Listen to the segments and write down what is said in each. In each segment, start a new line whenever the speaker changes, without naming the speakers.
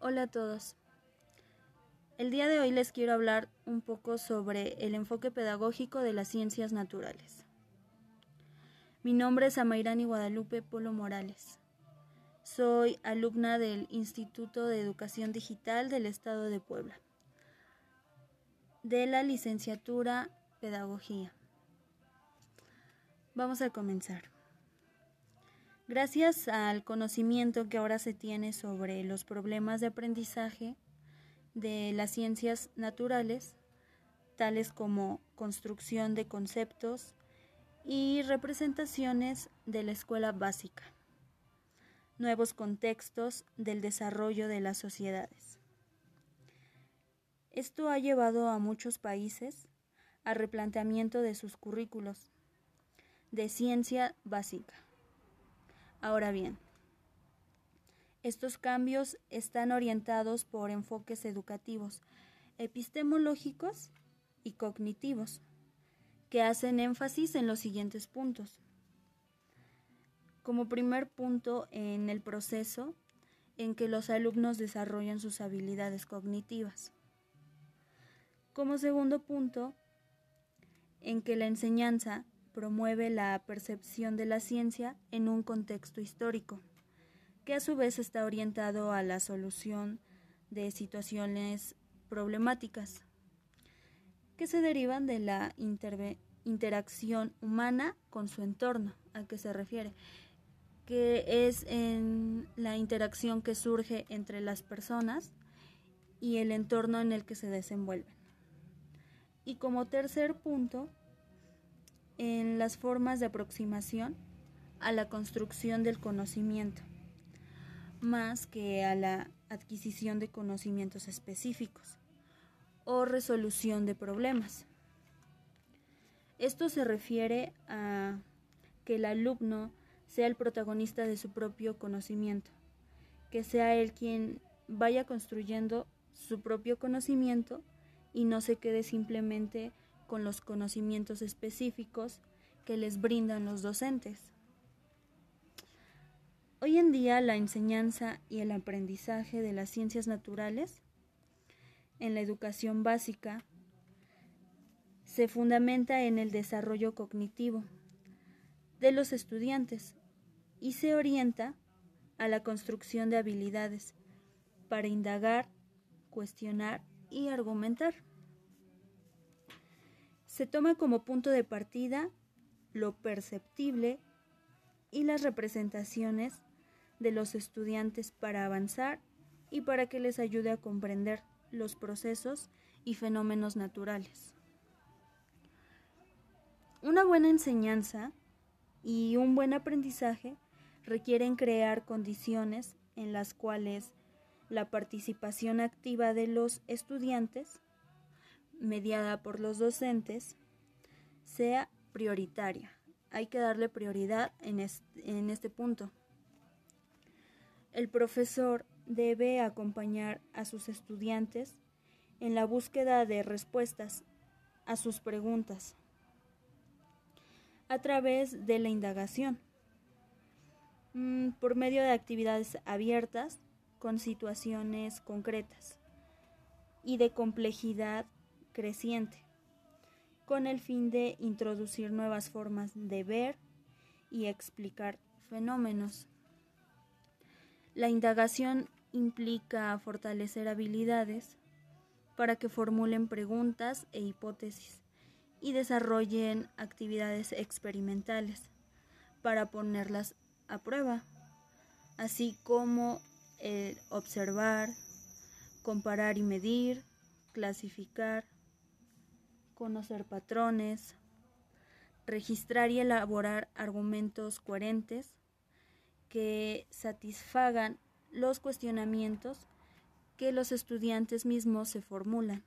Hola a todos. El día de hoy les quiero hablar un poco sobre el enfoque pedagógico de las ciencias naturales. Mi nombre es Amairani Guadalupe Polo Morales. Soy alumna del Instituto de Educación Digital del Estado de Puebla, de la licenciatura Pedagogía. Vamos a comenzar. Gracias al conocimiento que ahora se tiene sobre los problemas de aprendizaje de las ciencias naturales, tales como construcción de conceptos y representaciones de la escuela básica, nuevos contextos del desarrollo de las sociedades. Esto ha llevado a muchos países a replanteamiento de sus currículos de ciencia básica Ahora bien, estos cambios están orientados por enfoques educativos, epistemológicos y cognitivos, que hacen énfasis en los siguientes puntos. Como primer punto, en el proceso en que los alumnos desarrollan sus habilidades cognitivas. Como segundo punto, en que la enseñanza promueve la percepción de la ciencia en un contexto histórico, que a su vez está orientado a la solución de situaciones problemáticas que se derivan de la interacción humana con su entorno. ¿A qué se refiere? Que es en la interacción que surge entre las personas y el entorno en el que se desenvuelven. Y como tercer punto, en las formas de aproximación a la construcción del conocimiento, más que a la adquisición de conocimientos específicos o resolución de problemas. Esto se refiere a que el alumno sea el protagonista de su propio conocimiento, que sea él quien vaya construyendo su propio conocimiento y no se quede simplemente con los conocimientos específicos que les brindan los docentes. Hoy en día la enseñanza y el aprendizaje de las ciencias naturales en la educación básica se fundamenta en el desarrollo cognitivo de los estudiantes y se orienta a la construcción de habilidades para indagar, cuestionar y argumentar. Se toma como punto de partida lo perceptible y las representaciones de los estudiantes para avanzar y para que les ayude a comprender los procesos y fenómenos naturales. Una buena enseñanza y un buen aprendizaje requieren crear condiciones en las cuales la participación activa de los estudiantes mediada por los docentes sea prioritaria. Hay que darle prioridad en este, en este punto. El profesor debe acompañar a sus estudiantes en la búsqueda de respuestas a sus preguntas a través de la indagación, mm, por medio de actividades abiertas con situaciones concretas y de complejidad creciente, con el fin de introducir nuevas formas de ver y explicar fenómenos. La indagación implica fortalecer habilidades para que formulen preguntas e hipótesis y desarrollen actividades experimentales para ponerlas a prueba, así como observar, comparar y medir, clasificar, conocer patrones, registrar y elaborar argumentos coherentes que satisfagan los cuestionamientos que los estudiantes mismos se formulan.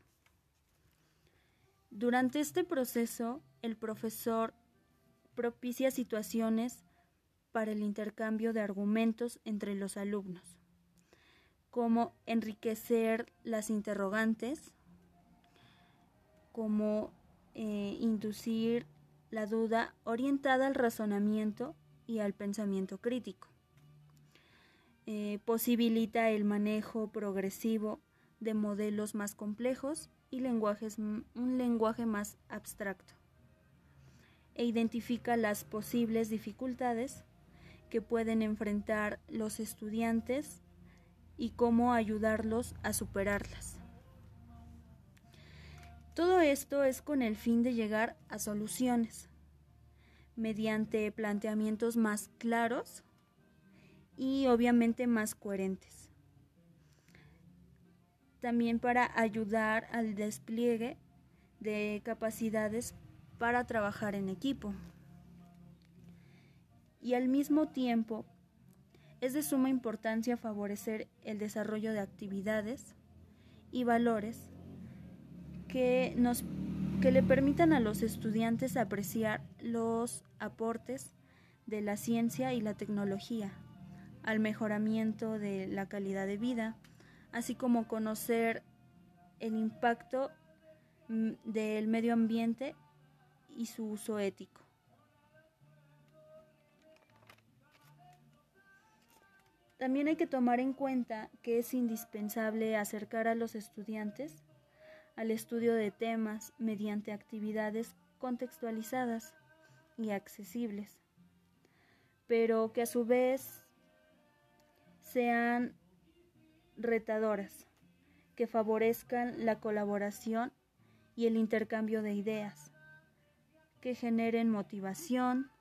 Durante este proceso, el profesor propicia situaciones para el intercambio de argumentos entre los alumnos, como enriquecer las interrogantes, como eh, inducir la duda orientada al razonamiento y al pensamiento crítico. eh, posibilita el manejo progresivo de modelos más complejos y lenguajes, un lenguaje más abstracto e identifica las posibles dificultades que pueden enfrentar los estudiantes y cómo ayudarlos a superarlas. Todo esto es con el fin de llegar a soluciones mediante planteamientos más claros y obviamente más coherentes. También para ayudar al despliegue de capacidades para trabajar en equipo. Y al mismo tiempo, es de suma importancia favorecer el desarrollo de actividades y valores que, nos, que le permitan a los estudiantes apreciar los aportes de la ciencia y la tecnología al mejoramiento de la calidad de vida, así como conocer el impacto mm, del medio ambiente y su uso ético. También hay que tomar en cuenta que es indispensable acercar a los estudiantes al estudio de temas mediante actividades contextualizadas y accesibles, pero que a su vez sean retadoras, que favorezcan la colaboración y el intercambio de ideas, que generen motivación,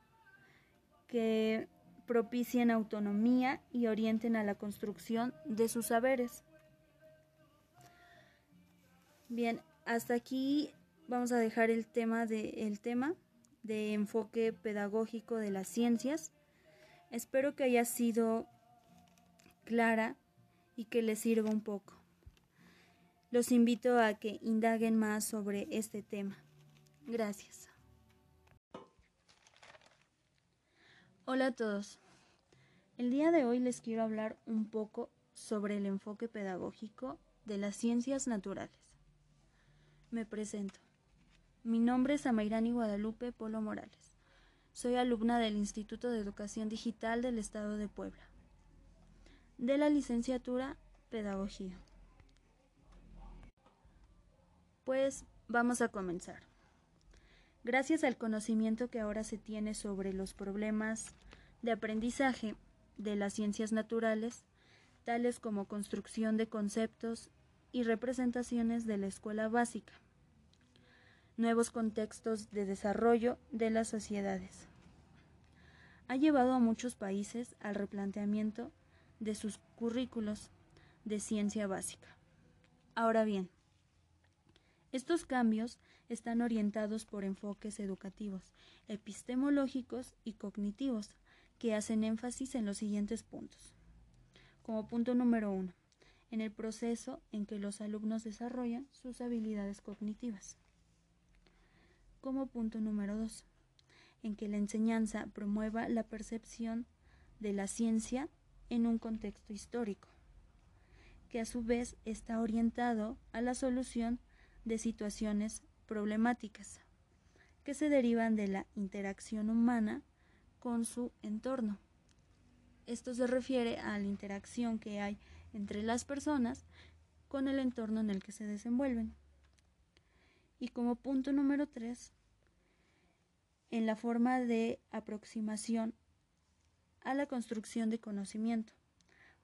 que propicien autonomía y orienten a la construcción de sus saberes. Bien, hasta aquí vamos a dejar el tema de el tema de enfoque pedagógico de las ciencias. Espero que haya sido clara y que les sirva un poco. Los invito a que indaguen más sobre este tema. Gracias. Hola a todos. El día de hoy les quiero hablar un poco sobre el enfoque pedagógico de las ciencias naturales. Me presento. Mi nombre es Amairani Guadalupe Polo Morales. Soy alumna del Instituto de Educación Digital del Estado de Puebla, de la licenciatura Pedagogía. Pues vamos a comenzar. Gracias al conocimiento que ahora se tiene sobre los problemas de aprendizaje de las ciencias naturales, tales como construcción de conceptos y representaciones de la escuela básica, nuevos contextos de desarrollo de las sociedades. Ha llevado a muchos países al replanteamiento de sus currículos de ciencia básica. Ahora bien, estos cambios están orientados por enfoques educativos, epistemológicos y cognitivos que hacen énfasis en los siguientes puntos. Como punto número uno, en el proceso en que los alumnos desarrollan sus habilidades cognitivas. Como punto número dos, en que la enseñanza promueva la percepción de la ciencia en un contexto histórico, que a su vez está orientado a la solución de situaciones problemáticas que se derivan de la interacción humana con su entorno. Esto se refiere a la interacción que hay entre las personas con el entorno en el que se desenvuelven. Y como punto número tres, en la forma de aproximación a la construcción de conocimiento,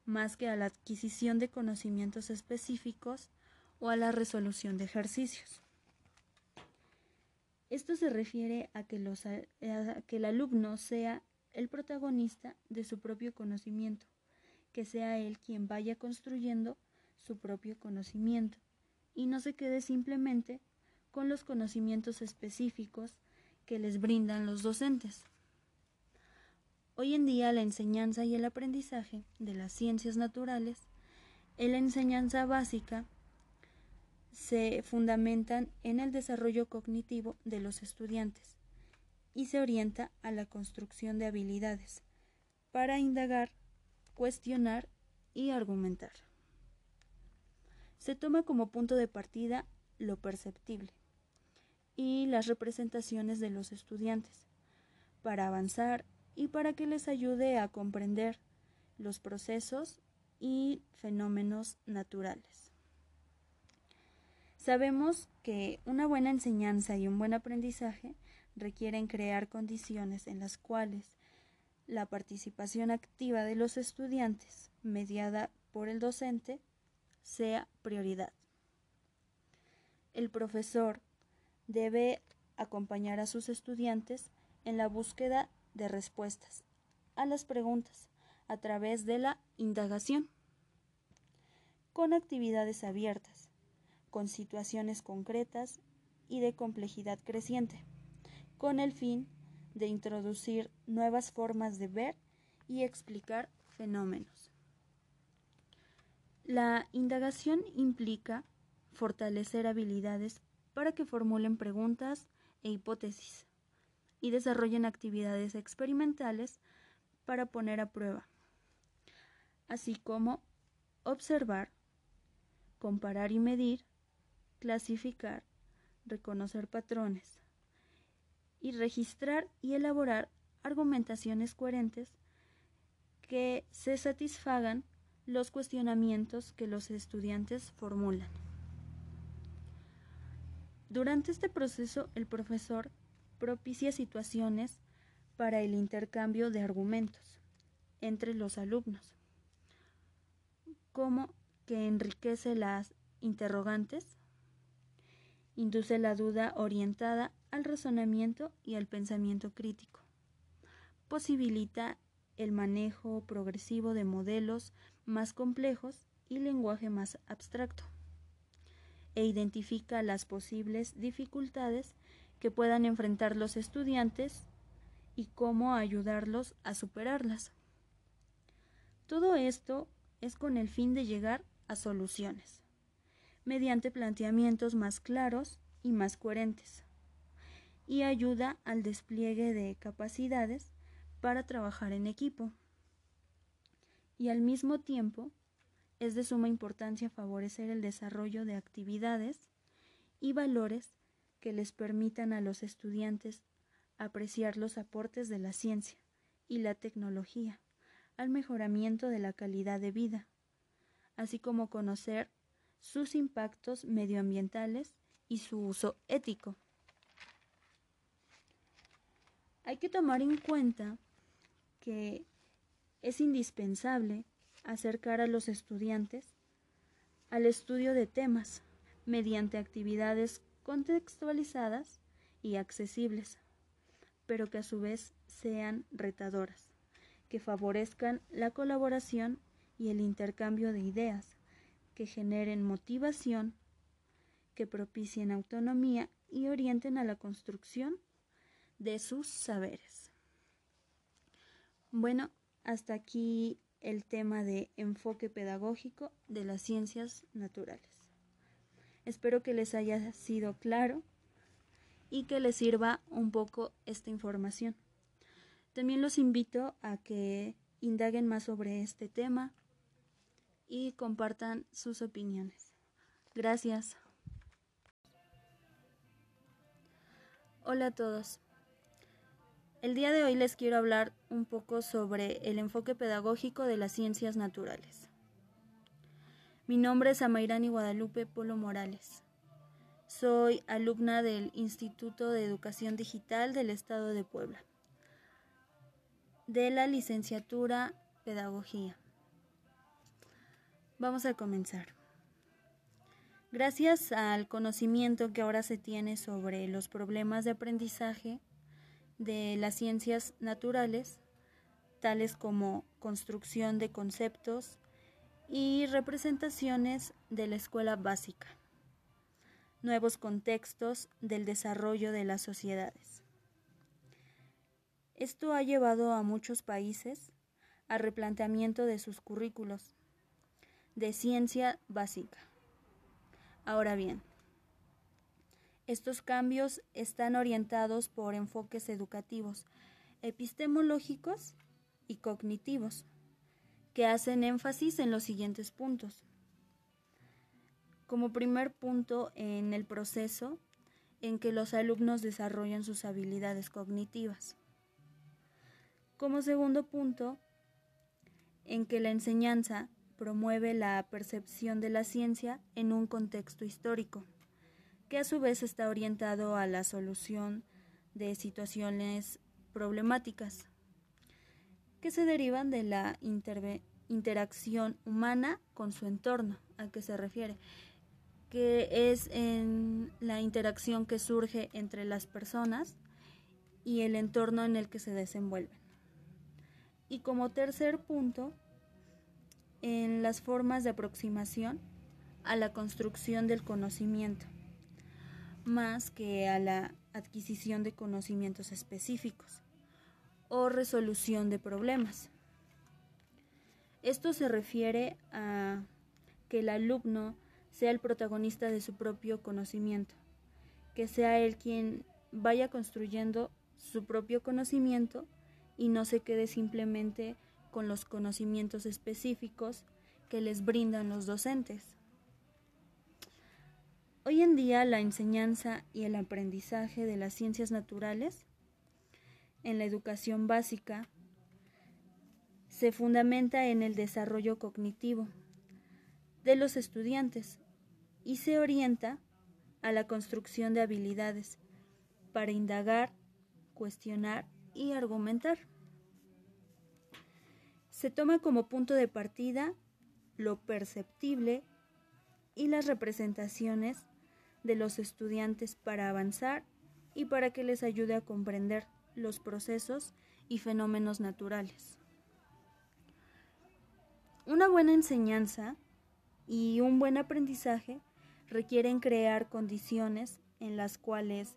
más que a la adquisición de conocimientos específicos o a la resolución de ejercicios. Esto se refiere a que, los, a que el alumno sea el protagonista de su propio conocimiento que sea él quien vaya construyendo su propio conocimiento y no se quede simplemente con los conocimientos específicos que les brindan los docentes. Hoy en día la enseñanza y el aprendizaje de las ciencias naturales en la enseñanza básica se fundamentan en el desarrollo cognitivo de los estudiantes y se orienta a la construcción de habilidades para indagar cuestionar y argumentar. Se toma como punto de partida lo perceptible y las representaciones de los estudiantes para avanzar y para que les ayude a comprender los procesos y fenómenos naturales. Sabemos que una buena enseñanza y un buen aprendizaje requieren crear condiciones en las cuales la participación activa de los estudiantes, mediada por el docente, sea prioridad. El profesor debe acompañar a sus estudiantes en la búsqueda de respuestas a las preguntas a través de la indagación, con actividades abiertas, con situaciones concretas y de complejidad creciente, con el fin de introducir nuevas formas de ver y explicar fenómenos. La indagación implica fortalecer habilidades para que formulen preguntas e hipótesis y desarrollen actividades experimentales para poner a prueba, así como observar, comparar y medir, clasificar, reconocer patrones y registrar y elaborar argumentaciones coherentes que se satisfagan los cuestionamientos que los estudiantes formulan. Durante este proceso, el profesor propicia situaciones para el intercambio de argumentos entre los alumnos, como que enriquece las interrogantes, induce la duda orientada al razonamiento y al pensamiento crítico, posibilita el manejo progresivo de modelos más complejos y lenguaje más abstracto e identifica las posibles dificultades que puedan enfrentar los estudiantes y cómo ayudarlos a superarlas. Todo esto es con el fin de llegar a soluciones, mediante planteamientos más claros y más coherentes, y ayuda al despliegue de capacidades para trabajar en equipo. Y al mismo tiempo es de suma importancia favorecer el desarrollo de actividades y valores que les permitan a los estudiantes apreciar los aportes de la ciencia y la tecnología al mejoramiento de la calidad de vida, así como conocer sus impactos medioambientales y su uso ético. Hay que tomar en cuenta que es indispensable acercar a los estudiantes al estudio de temas mediante actividades contextualizadas y accesibles, pero que a su vez sean retadoras, que favorezcan la colaboración y el intercambio de ideas, que generen motivación, que propicien autonomía y orienten a la construcción de sus saberes. Bueno, hasta aquí el tema de enfoque pedagógico de las ciencias naturales. Espero que les haya sido claro y que les sirva un poco esta información. También los invito a que indaguen más sobre este tema y compartan sus opiniones. Gracias. Hola a todos. El día de hoy les quiero hablar un poco sobre el enfoque pedagógico de las ciencias naturales. Mi nombre es Amairani Guadalupe Polo Morales. Soy alumna del Instituto de Educación Digital del Estado de Puebla, de la licenciatura Pedagogía. Vamos a comenzar. Gracias al conocimiento que ahora se tiene sobre los problemas de aprendizaje, de las ciencias naturales, tales como construcción de conceptos y representaciones de la escuela básica, nuevos contextos del desarrollo de las sociedades. Esto ha llevado a muchos países a replanteamiento de sus currículos de ciencia básica. Ahora bien, estos cambios están orientados por enfoques educativos, epistemológicos y cognitivos, que hacen énfasis en los siguientes puntos. Como primer punto, en el proceso en que los alumnos desarrollan sus habilidades cognitivas. Como segundo punto, en que la enseñanza promueve la percepción de la ciencia en un contexto histórico, que a su vez está orientado a la solución de situaciones problemáticas que se derivan de la interacción humana con su entorno. ¿A qué se refiere? Que es en la interacción que surge entre las personas y el entorno en el que se desenvuelven. Y como tercer punto, en las formas de aproximación a la construcción del conocimiento, más que a la adquisición de conocimientos específicos o resolución de problemas. Esto se refiere a que el alumno sea el protagonista de su propio conocimiento, que sea él quien vaya construyendo su propio conocimiento y no se quede simplemente con los conocimientos específicos que les brindan los docentes. Hoy en día la enseñanza y el aprendizaje de las ciencias naturales en la educación básica se fundamenta en el desarrollo cognitivo de los estudiantes y se orienta a la construcción de habilidades para indagar, cuestionar y argumentar. Se toma como punto de partida lo perceptible y las representaciones de los estudiantes para avanzar y para que les ayude a comprender los procesos y fenómenos naturales. Una buena enseñanza y un buen aprendizaje requieren crear condiciones en las cuales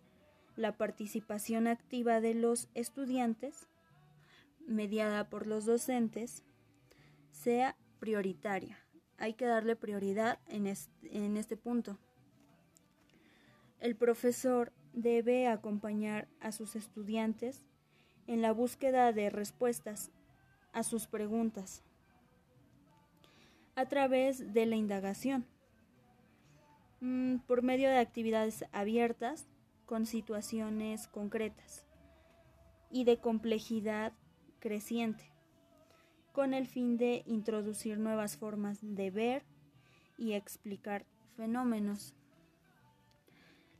la participación activa de los estudiantes mediada por los docentes sea prioritaria. Hay que darle prioridad en este, punto. El profesor debe acompañar a sus estudiantes en la búsqueda de respuestas a sus preguntas a través de la indagación, mm, por medio de actividades abiertas con situaciones concretas y de complejidad creciente, con el fin de introducir nuevas formas de ver y explicar fenómenos.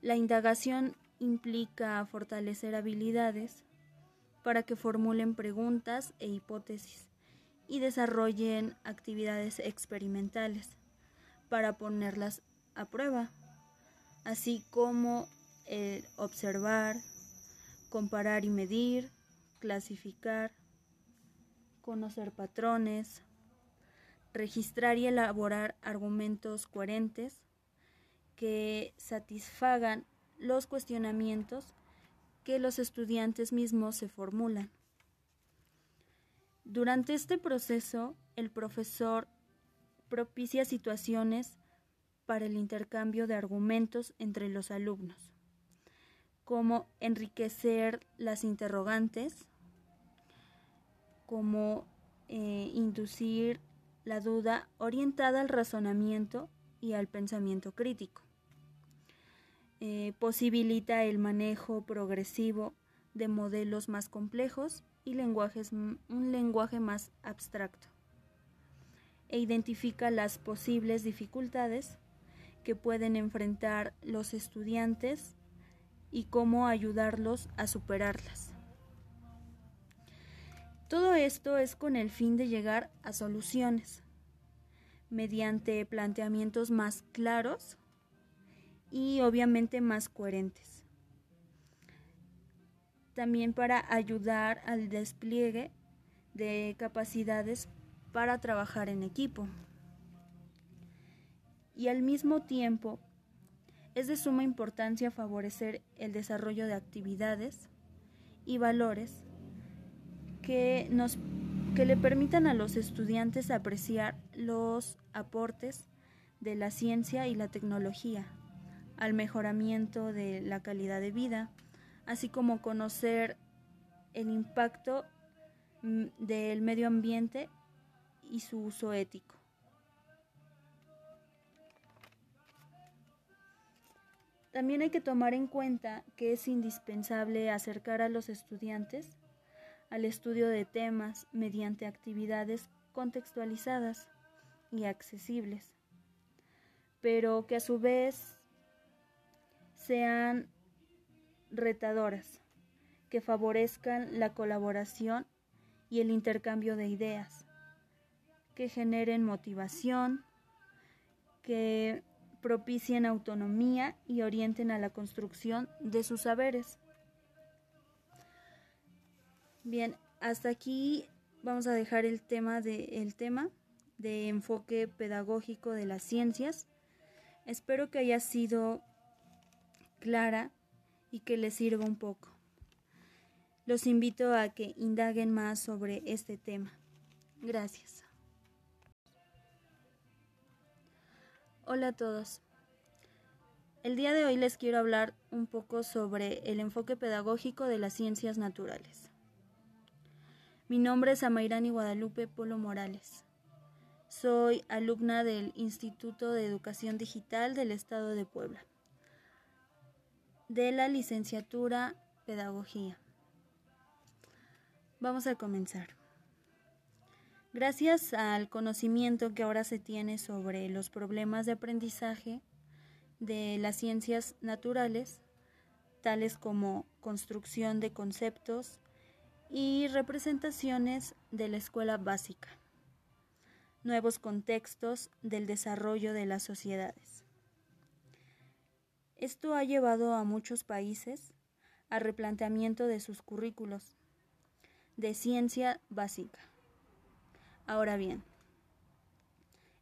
La indagación implica fortalecer habilidades para que formulen preguntas e hipótesis y desarrollen actividades experimentales para ponerlas a prueba, así como el observar, comparar y medir, clasificar, conocer patrones, registrar y elaborar argumentos coherentes que satisfagan los cuestionamientos que los estudiantes mismos se formulan. Durante este proceso, el profesor propicia situaciones para el intercambio de argumentos entre los alumnos, como enriquecer las interrogantes, como eh, inducir la duda orientada al razonamiento y al pensamiento crítico. Eh, posibilita el manejo progresivo de modelos más complejos y lenguajes, un lenguaje más abstracto e identifica las posibles dificultades que pueden enfrentar los estudiantes y cómo ayudarlos a superarlas. Todo esto es con el fin de llegar a soluciones, mediante planteamientos más claros y obviamente más coherentes. También para ayudar al despliegue de capacidades para trabajar en equipo. Y al mismo tiempo, es de suma importancia favorecer el desarrollo de actividades y valores que, nos, que le permitan a los estudiantes apreciar los aportes de la ciencia y la tecnología al mejoramiento de la calidad de vida, así como conocer el impacto mm, del medio ambiente y su uso ético. También hay que tomar en cuenta que es indispensable acercar a los estudiantes al estudio de temas mediante actividades contextualizadas y accesibles, pero que a su vez sean retadoras, que favorezcan la colaboración y el intercambio de ideas, que generen motivación, que propicien autonomía y orienten a la construcción de sus saberes. Bien, hasta aquí vamos a dejar el tema de el tema de enfoque pedagógico de las ciencias. Espero que haya sido clara y que les sirva un poco. Los invito a que indaguen más sobre este tema. Gracias. Hola a todos. El día de hoy les quiero hablar un poco sobre el enfoque pedagógico de las ciencias naturales. Mi nombre es Amairani Guadalupe Polo Morales. Soy alumna del Instituto de Educación Digital del Estado de Puebla, de la licenciatura Pedagogía. Vamos a comenzar. Gracias al conocimiento que ahora se tiene sobre los problemas de aprendizaje de las ciencias naturales, tales como construcción de conceptos y representaciones de la escuela básica nuevos contextos del desarrollo de las sociedades. Esto ha llevado a muchos países a replanteamiento de sus currículos de ciencia básica. Ahora bien,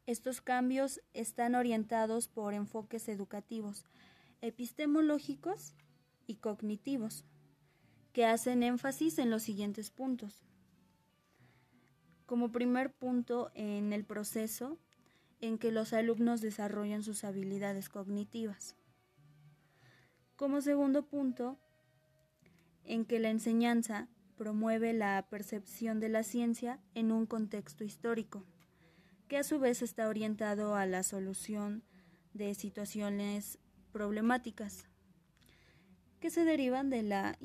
estos cambios están orientados por enfoques educativos, epistemológicos y cognitivos, que hacen énfasis en los siguientes puntos como primer punto en el proceso en que los alumnos desarrollan sus habilidades cognitivas. Como segundo punto, en que la enseñanza promueve la percepción de la ciencia en un contexto histórico, que a su vez está orientado a la solución de situaciones problemáticas que se derivan de la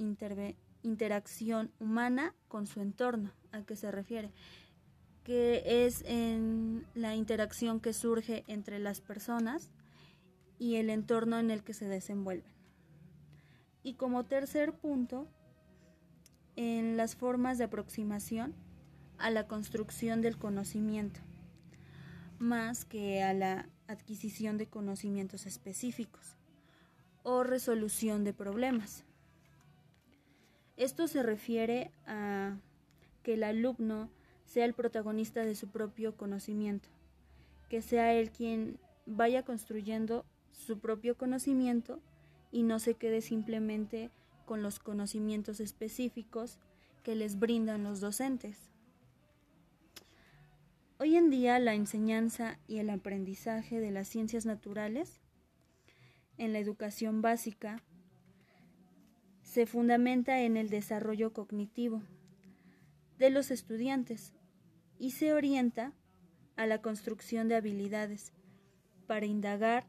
interacción humana con su entorno, a qué se refiere que es en la interacción que surge entre las personas y el entorno en el que se desenvuelven. Y como tercer punto, en las formas de aproximación a la construcción del conocimiento, más que a la adquisición de conocimientos específicos o resolución de problemas. Esto se refiere a que el alumno sea el protagonista de su propio conocimiento, que sea él quien vaya construyendo su propio conocimiento y no se quede simplemente con los conocimientos específicos que les brindan los docentes. Hoy en día la enseñanza y el aprendizaje de las ciencias naturales en la educación básica se fundamenta en el desarrollo cognitivo de los estudiantes y se orienta a la construcción de habilidades para indagar,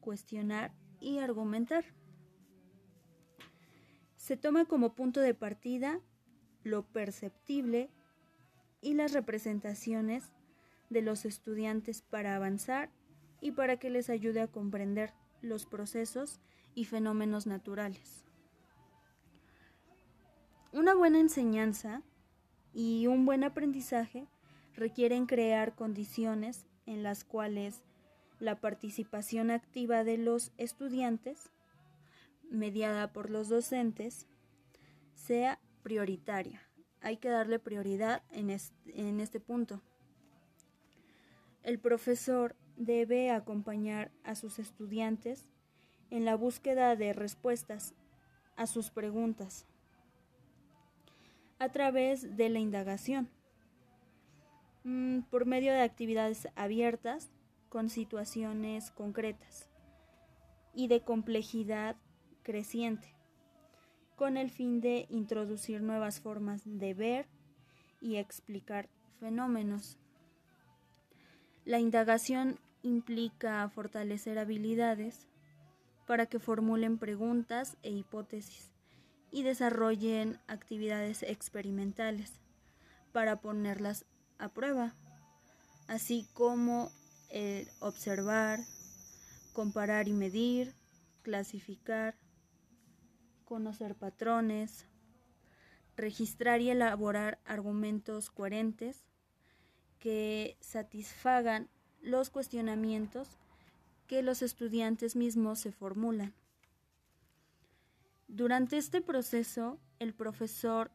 cuestionar y argumentar. Se toma como punto de partida lo perceptible y las representaciones de los estudiantes para avanzar y para que les ayude a comprender los procesos y fenómenos naturales. Una buena enseñanza y un buen aprendizaje requieren crear condiciones en las cuales la participación activa de los estudiantes, mediada por los docentes, sea prioritaria. Hay que darle prioridad en este, punto. El profesor debe acompañar a sus estudiantes en la búsqueda de respuestas a sus preguntas a través de la indagación. Mm, por medio de actividades abiertas con situaciones concretas y de complejidad creciente, con el fin de introducir nuevas formas de ver y explicar fenómenos. La indagación implica fortalecer habilidades para que formulen preguntas e hipótesis y desarrollen actividades experimentales para ponerlas a prueba así como el observar, comparar y medir, clasificar, conocer patrones, registrar y elaborar argumentos coherentes que satisfagan los cuestionamientos que los estudiantes mismos se formulan. Durante este proceso, el profesor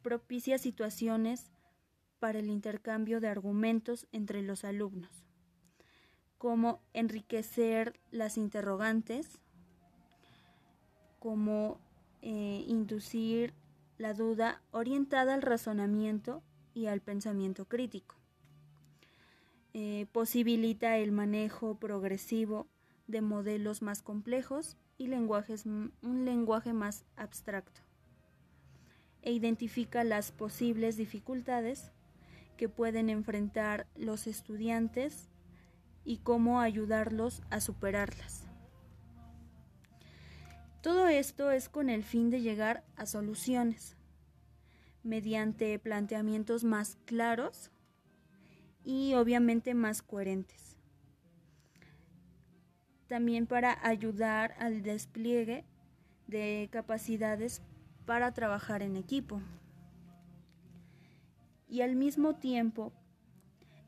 propicia situaciones para el intercambio de argumentos entre los alumnos, como enriquecer las interrogantes, como eh, inducir la duda orientada al razonamiento y al pensamiento crítico. Eh, posibilita el manejo progresivo de modelos más complejos y lenguajes, un lenguaje más abstracto e identifica las posibles dificultades que pueden enfrentar los estudiantes y cómo ayudarlos a superarlas. Todo esto es con el fin de llegar a soluciones mediante planteamientos más claros y obviamente más coherentes. También para ayudar al despliegue de capacidades para trabajar en equipo. Y al mismo tiempo,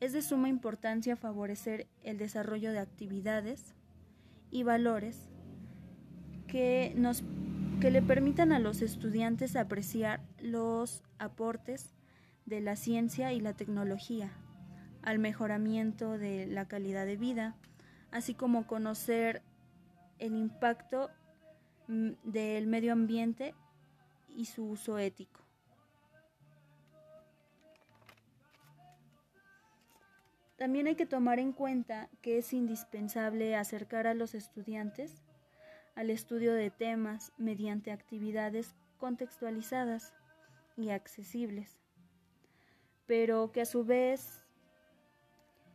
es de suma importancia favorecer el desarrollo de actividades y valores que, nos, que le permitan a los estudiantes apreciar los aportes de la ciencia y la tecnología al mejoramiento de la calidad de vida, así como conocer el impacto mm, del medio ambiente y su uso ético. También hay que tomar en cuenta que es indispensable acercar a los estudiantes al estudio de temas mediante actividades contextualizadas y accesibles, pero que a su vez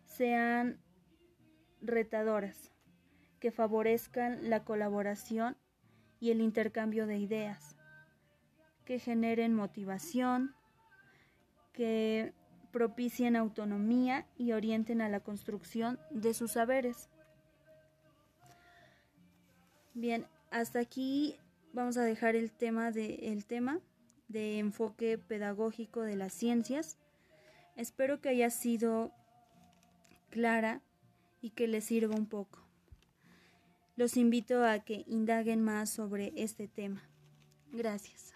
sean retadoras, que favorezcan la colaboración y el intercambio de ideas, que generen motivación, que propicien autonomía y orienten a la construcción de sus saberes. Bien, hasta aquí vamos a dejar el tema de el tema de enfoque pedagógico de las ciencias. Espero que haya sido clara y que les sirva un poco. Los invito a que indaguen más sobre este tema. Gracias.